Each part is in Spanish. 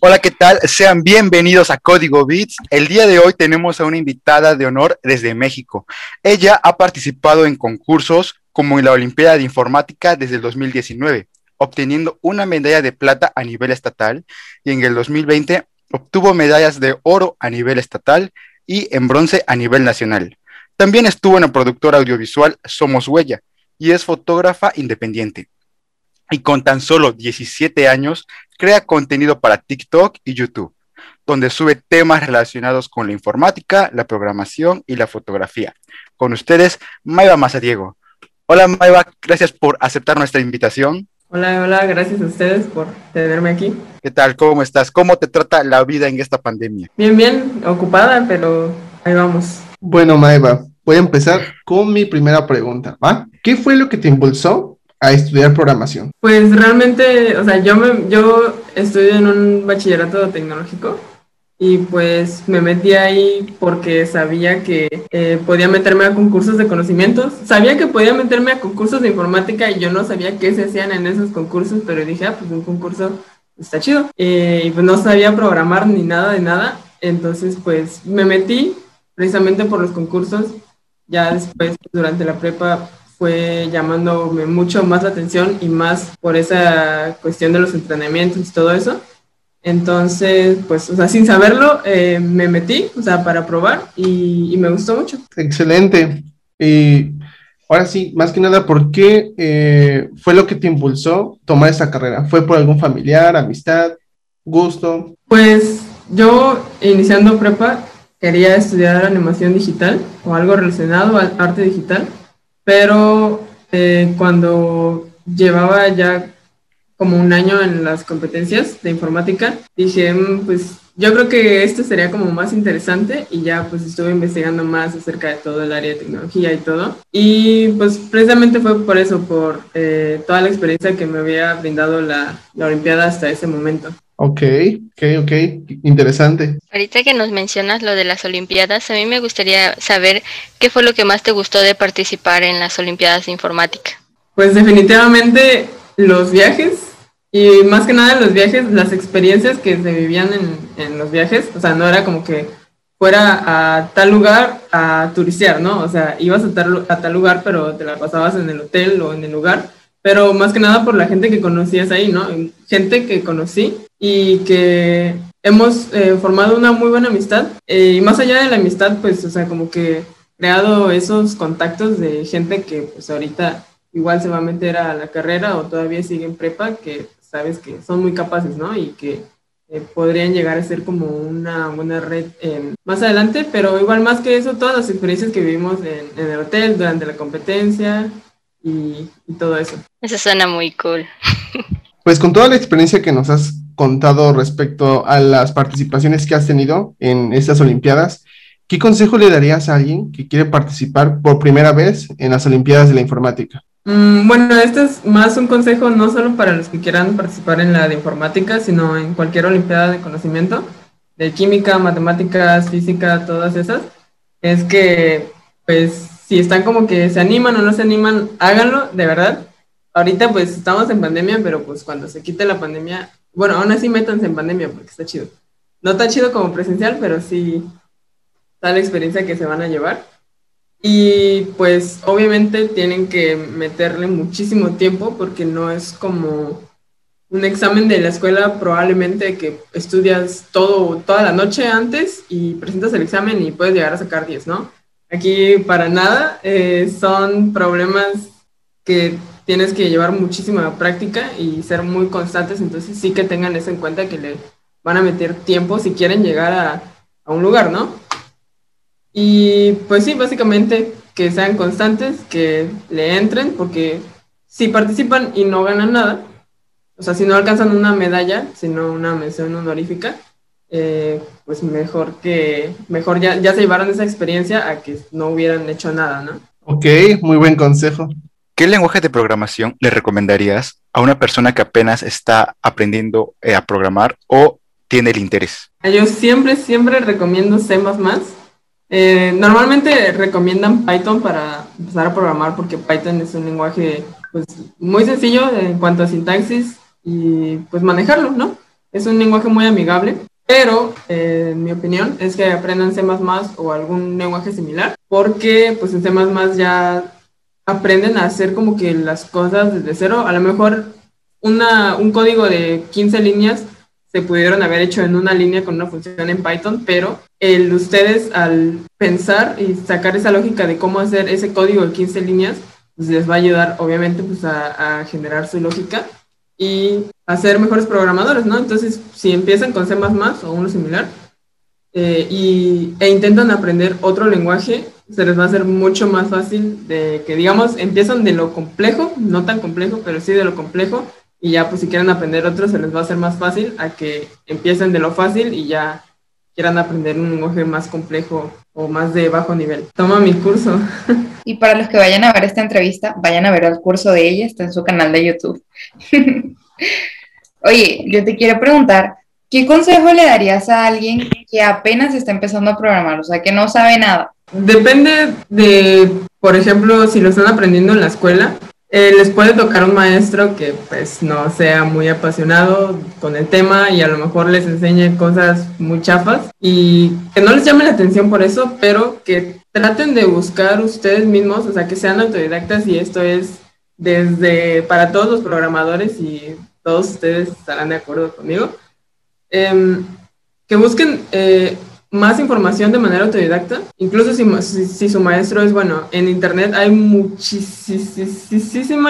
Hola, ¿qué tal? Sean bienvenidos a Código Bits. El día de hoy tenemos a una invitada de honor desde México. Ella ha participado en concursos como en la Olimpiada de Informática desde el 2019, obteniendo una medalla de plata a nivel estatal y en el 2020 obtuvo medallas de oro a nivel estatal y en bronce a nivel nacional. También estuvo en la productora audiovisual Somos Huella y es fotógrafa independiente. Y con tan solo 17 años, crea contenido para TikTok y YouTube, donde sube temas relacionados con la informática, la programación y la fotografía. Con ustedes, Maiva Mazadiego. Hola Maiva, gracias por aceptar nuestra invitación. Hola, hola, gracias a ustedes por tenerme aquí. ¿Qué tal? ¿Cómo estás? ¿Cómo te trata la vida en esta pandemia? Bien, bien, ocupada, pero ahí vamos. Bueno, Maiva, voy a empezar con mi primera pregunta, ¿va? ¿Qué fue lo que te impulsó a estudiar programación? Pues realmente, o sea, yo, me, yo estudio en un bachillerato tecnológico y pues me metí ahí porque sabía que eh, podía meterme a concursos de conocimientos. Sabía que podía meterme a concursos de informática y yo no sabía qué se hacían en esos concursos, pero dije, ah, pues un concurso está chido. Eh, y pues no sabía programar ni nada de nada, entonces pues me metí precisamente por los concursos. Ya después, durante la prepa, fue llamándome mucho más la atención y más por esa cuestión de los entrenamientos y todo eso. Entonces, pues, o sea, sin saberlo, eh, me metí, o sea, para probar y, me gustó mucho. Excelente. Y ahora sí, más que nada, ¿por qué eh, fue lo que te impulsó tomar esa carrera? ¿Fue por algún familiar, amistad, gusto? Pues yo, iniciando prepa, quería estudiar animación digital o algo relacionado al arte digital, pero eh, cuando llevaba ya como un año en las competencias de informática, dije, mm, pues yo creo que esto sería como más interesante y ya pues estuve investigando más acerca de todo el área de tecnología y todo. Y pues precisamente fue por eso, por eh, toda la experiencia que me había brindado la, la Olimpiada hasta ese momento. Ok, ok, ok, interesante. Ahorita que nos mencionas lo de las Olimpiadas, a mí me gustaría saber qué fue lo que más te gustó de participar en las Olimpiadas de Informática. Pues definitivamente los viajes y más que nada los viajes, las experiencias que se vivían en, en, los viajes, o sea, no era como que fuera a tal lugar a turistear, ¿no? O sea, ibas a tal, a tal lugar, pero te la pasabas en el hotel o en el lugar, pero más que nada por la gente que conocías ahí, ¿no? Gente que conocí y que hemos eh, formado una muy buena amistad. Eh, y más allá de la amistad, pues, o sea, como que creado esos contactos de gente que pues ahorita igual se va a meter a la carrera o todavía sigue en prepa, que sabes que son muy capaces, ¿no? Y que eh, podrían llegar a ser como una buena red más adelante, pero igual más que eso, todas las experiencias que vivimos en, el hotel durante la competencia y, y todo eso. Eso suena muy cool. Pues con toda la experiencia que nos has contado respecto a las participaciones que has tenido en estas Olimpiadas, ¿qué consejo le darías a alguien que quiere participar por primera vez en las Olimpiadas de la Informática? Mm, bueno, este es más un consejo no solo para los que quieran participar en la de informática, sino en cualquier olimpiada de conocimiento, de química, matemáticas, física, todas esas. Es que, pues, si están como que se animan o no se animan, háganlo, de verdad. Ahorita, pues, estamos en pandemia, pero pues cuando se quite la pandemia, bueno, aún así métanse en pandemia porque está chido. No tan chido como presencial, pero sí tal experiencia que se van a llevar. Y pues obviamente tienen que meterle muchísimo tiempo porque no es como un examen de la escuela probablemente que estudias todo toda la noche antes y presentas el examen y puedes llegar a sacar 10, ¿no? Aquí para nada, eh, son problemas que tienes que llevar muchísima práctica y ser muy constantes, entonces sí que tengan eso en cuenta que le van a meter tiempo si quieren llegar a, a un lugar, ¿no? Y pues sí, básicamente que sean constantes, que le entren, porque si participan y no ganan nada, o sea, si no alcanzan una medalla, sino una mención honorífica, eh, pues mejor que, mejor ya, ya se llevaron esa experiencia a que no hubieran hecho nada, ¿no? Ok, muy buen consejo. ¿Qué lenguaje de programación le recomendarías a una persona que apenas está aprendiendo eh, a programar o tiene el interés? Yo siempre, siempre recomiendo C++, eh, normalmente recomiendan Python para empezar a programar porque Python es un lenguaje pues, muy sencillo en cuanto a sintaxis y pues manejarlo, ¿no? es un lenguaje muy amigable, pero eh, mi opinión es que aprendan C++ o algún lenguaje similar, porque pues en C++ ya aprenden a hacer como que las cosas desde cero. A lo mejor una, un código de 15 líneas se pudieron haber hecho en una línea con una función en Python, pero el ustedes al pensar y sacar esa lógica de cómo hacer ese código de 15 líneas, pues les va a ayudar obviamente pues a, generar su lógica y a ser mejores programadores, ¿no? Entonces, si empiezan con C++ o uno similar eh, y, e intentan aprender otro lenguaje, se les va a hacer mucho más fácil de que, digamos, empiezan de lo complejo, no tan complejo, pero sí de lo complejo, y ya pues si quieren aprender otro se les va a hacer más fácil a que empiecen de lo fácil y ya quieran aprender un lenguaje más complejo o más de bajo nivel. Toma mi curso. Y para los que vayan a ver esta entrevista, vayan a ver el curso de ella, está en su canal de YouTube. Oye, yo te quiero preguntar, ¿qué consejo le darías a alguien que apenas está empezando a programar, o sea, que no sabe nada? Depende de, por ejemplo, si lo están aprendiendo en la escuela, eh, les puede tocar un maestro que pues no sea muy apasionado con el tema y a lo mejor les enseñe cosas muy chafas y que no les llame la atención por eso, pero que traten de buscar ustedes mismos, o sea, que sean autodidactas y esto es desde para todos los programadores y todos ustedes estarán de acuerdo conmigo, em, que busquen eh, más información de manera autodidacta, incluso si, su maestro es bueno. En Internet hay muchísima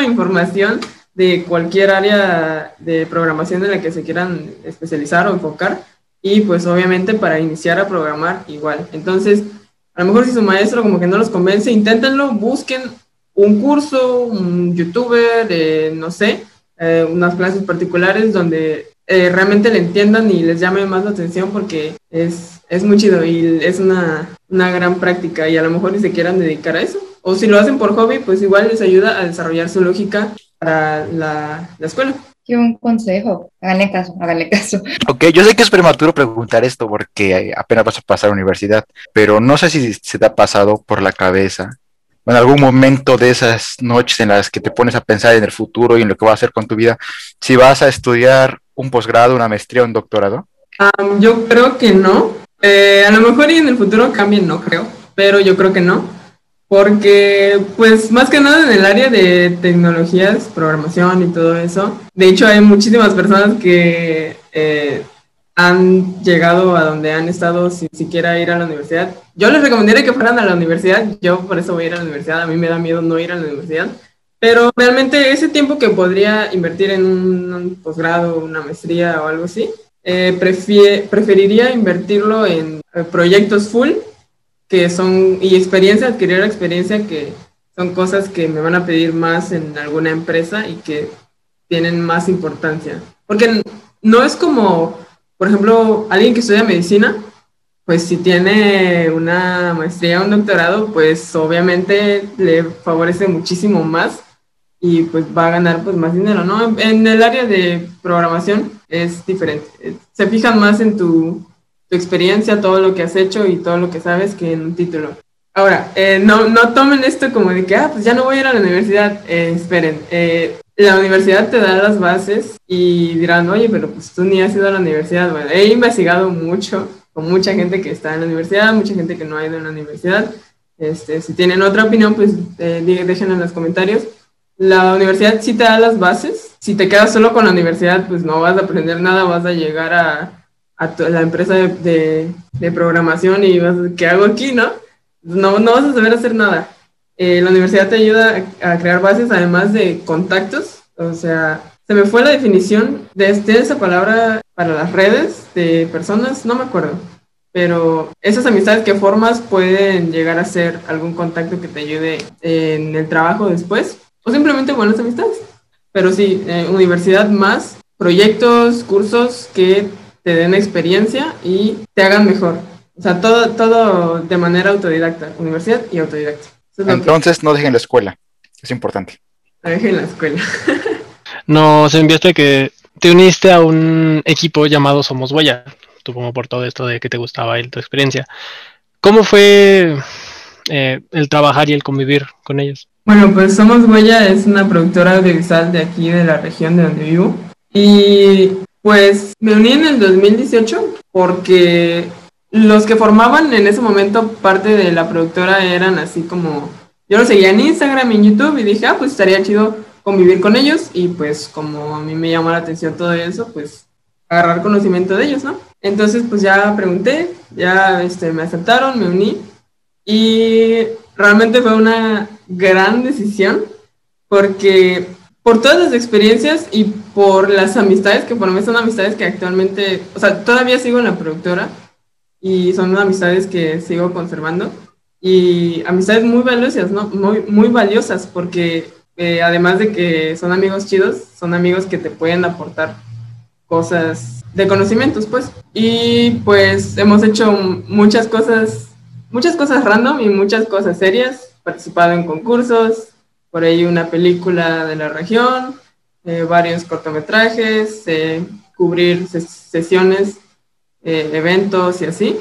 información de cualquier área de programación en la que se quieran especializar o enfocar y pues obviamente para iniciar a programar igual. Entonces, a lo mejor si su maestro como que no los convence, inténtenlo, busquen un curso, un youtuber, eh, no sé, eh, unas clases particulares donde eh, realmente le entiendan y les llame más la atención porque es, es muy chido y es una, una, gran práctica y a lo mejor ni se quieran dedicar a eso. O si lo hacen por hobby, pues igual les ayuda a desarrollar su lógica para la, la escuela. Qué buen consejo. Háganle caso, háganle caso. Ok, yo sé que es prematuro preguntar esto porque apenas vas a pasar a la universidad, pero no sé si se te ha pasado por la cabeza en algún momento de esas noches en las que te pones a pensar en el futuro y en lo que vas a hacer con tu vida, si vas a estudiar un posgrado, una maestría, un doctorado? yo creo que no. Eh, a lo mejor y en el futuro cambien, no creo, pero yo creo que no. Porque, pues, más que nada en el área de tecnologías, programación y todo eso, de hecho hay muchísimas personas que eh, han llegado a donde han estado sin siquiera ir a la universidad. Yo les recomendaría que fueran a la universidad, yo por eso voy a ir a la universidad, a mí me da miedo no ir a la universidad, pero realmente ese tiempo que podría invertir en un, posgrado, una maestría o algo así, eh, preferiría invertirlo en eh, proyectos full, que son, y experiencia, adquirir experiencia, que son cosas que me van a pedir más en alguna empresa y que tienen más importancia. Porque no es como por ejemplo, alguien que estudia medicina, pues si tiene una maestría o un doctorado, pues obviamente le favorece muchísimo más y pues va a ganar pues más dinero, ¿no? En el área de programación es diferente. Se fijan más en tu, experiencia, todo lo que has hecho y todo lo que sabes que en un título. Ahora, eh, no, no tomen esto como de que, ah, pues ya no voy a ir a la universidad. Eh, esperen, eh, la universidad te da las bases y dirán, oye, pero pues tú ni has ido a la universidad. Bueno, he investigado mucho con mucha gente que está en la universidad, mucha gente que no ha ido a la universidad. Este, si tienen otra opinión, pues eh, déjenla en los comentarios. La universidad sí te da las bases. Si te quedas solo con la universidad, pues no vas a aprender nada, vas a llegar a, a la empresa de, de, programación y vas a, ¿qué hago aquí, no? No, no vas a saber hacer nada. Eh, la universidad te ayuda a, crear bases además de contactos. O sea, se me fue la definición de, esa palabra para las redes de personas, no me acuerdo. Pero esas amistades que formas pueden llegar a ser algún contacto que te ayude en el trabajo después o simplemente buenas amistades. Pero sí, eh, universidad más, proyectos, cursos que te den experiencia y te hagan mejor. O sea, todo, todo de manera autodidacta, universidad y autodidacta. Entonces no dejen la escuela, es importante. No dejen la escuela. Nos enviaste que te uniste a un equipo llamado Somos Huella, supongo por todo esto de que te gustaba y tu experiencia. ¿Cómo fue eh, el trabajar y el convivir con ellos? Bueno, pues Somos Huella es una productora audiovisual de aquí, de la región de donde vivo. Y Pues me uní en el 2018 porque los que formaban en ese momento parte de la productora eran así como, yo los seguía en Instagram y en YouTube y dije, ah, pues estaría chido convivir con ellos y pues como a mí me llamó la atención todo eso, pues agarrar conocimiento de ellos, ¿no? Entonces pues ya pregunté, ya este, me aceptaron, me uní y realmente fue una gran decisión porque por todas las experiencias y por las amistades, que por mí son amistades que actualmente, o sea, todavía sigo en la productora y son amistades que sigo conservando y amistades muy valiosas, ¿no? Muy, muy valiosas porque eh, además de que son amigos chidos, son amigos que te pueden aportar cosas de conocimientos, pues. Y pues hemos hecho muchas cosas, muchas cosas random y muchas cosas serias, participado en concursos, por ahí una película de la región, eh, varios cortometrajes, eh, cubrir sesiones, eventos y así.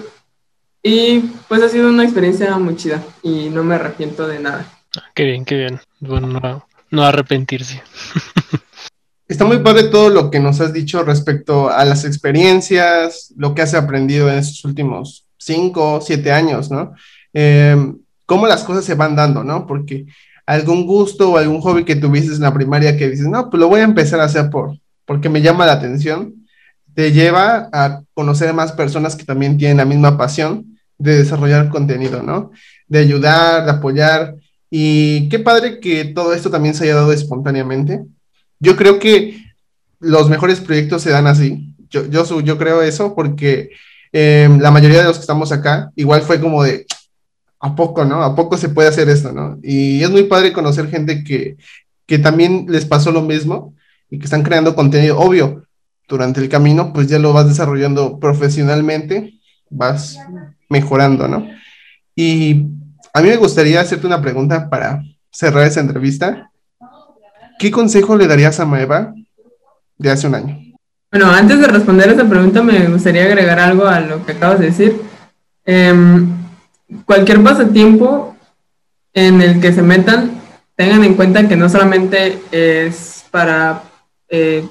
Y pues ha sido una experiencia muy chida y no me arrepiento de nada. Qué bien, qué bien. Bueno, no, no arrepentirse. Está muy padre todo lo que nos has dicho respecto a las experiencias, lo que has aprendido en estos últimos cinco, siete años, ¿no? Em, cómo las cosas se van dando, ¿no? Porque algún gusto o algún hobby que tuviste en la primaria que dices, no, pues lo voy a empezar a hacer por, porque me llama la atención, te lleva a conocer más personas que también tienen la misma pasión de desarrollar contenido, ¿no? De ayudar, de apoyar. Y qué padre que todo esto también se haya dado espontáneamente. Yo creo que los mejores proyectos se dan así. Yo, yo, yo creo eso porque em, la mayoría de los que estamos acá, igual fue como de, ¿a poco, no? ¿A poco se puede hacer esto, no? Y es muy padre conocer gente que, que también les pasó lo mismo y que están creando contenido. Obvio, durante el camino, pues ya lo vas desarrollando profesionalmente, vas mejorando, ¿no? Y a mí me gustaría hacerte una pregunta para cerrar esa entrevista. ¿Qué consejo le darías a Maeva de hace un año? Bueno, antes de responder esa pregunta, me gustaría agregar algo a lo que acabas de decir. Em, cualquier pasatiempo en el que se metan, tengan en cuenta que no solamente es para eh,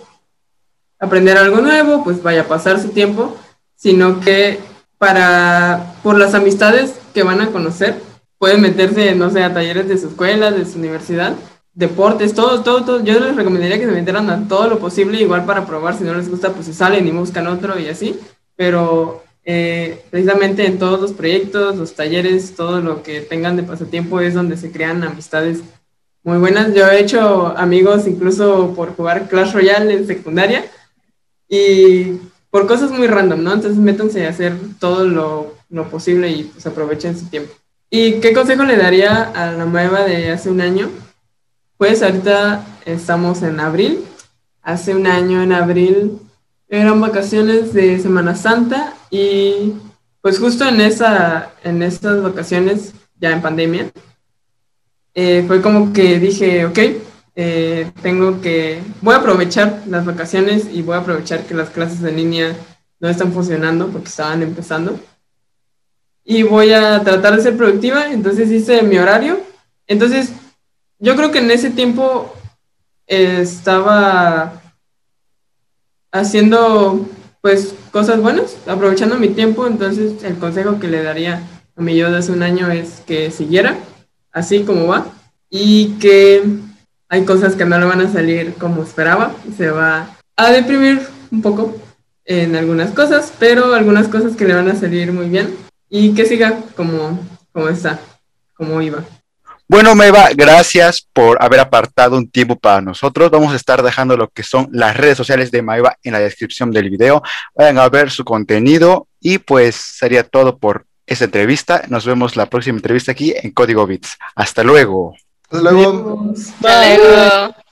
aprender algo nuevo, pues vaya a pasar su tiempo, sino que para, por las amistades que van a conocer, pueden meterse, no sé, a talleres de su escuela, de su universidad, deportes, todo, todo, todo. Yo les recomendaría que se metieran a todo lo posible, igual para probar, si no les gusta, pues se salen y buscan otro y así. Pero eh, precisamente en todos los proyectos, los talleres, todo lo que tengan de pasatiempo es donde se crean amistades muy buenas. Yo he hecho amigos incluso por jugar Clash Royale en secundaria y por cosas muy random, ¿no? Entonces métanse a hacer todo lo, lo posible y pues aprovechen su tiempo. ¿Y qué consejo le daría a la nueva de hace un año? Pues ahorita estamos en abril. Hace un año en abril eran vacaciones de Semana Santa y pues justo en, esa, en estas vacaciones, ya en pandemia, eh, fue como que dije, ok, eh, tengo que, voy a aprovechar las vacaciones y voy a aprovechar que las clases de línea no están funcionando porque estaban empezando y voy a tratar de ser productiva, entonces hice mi horario. Entonces, yo creo que en ese tiempo estaba haciendo pues cosas buenas, aprovechando mi tiempo, entonces el consejo que le daría a mi yo de hace un año es que siguiera así como va y que hay cosas que no le van a salir como esperaba, se va a deprimir un poco en algunas cosas, pero algunas cosas que le van a salir muy bien y que siga como, como está, como iba. Bueno, Meva, gracias por haber apartado un tiempo para nosotros. Vamos a estar dejando lo que son las redes sociales de Maeva en la descripción del video. Vayan a ver su contenido y pues sería todo por esta entrevista. Nos vemos la próxima entrevista aquí en Código Bits. Hasta luego. Hasta luego. Hasta luego.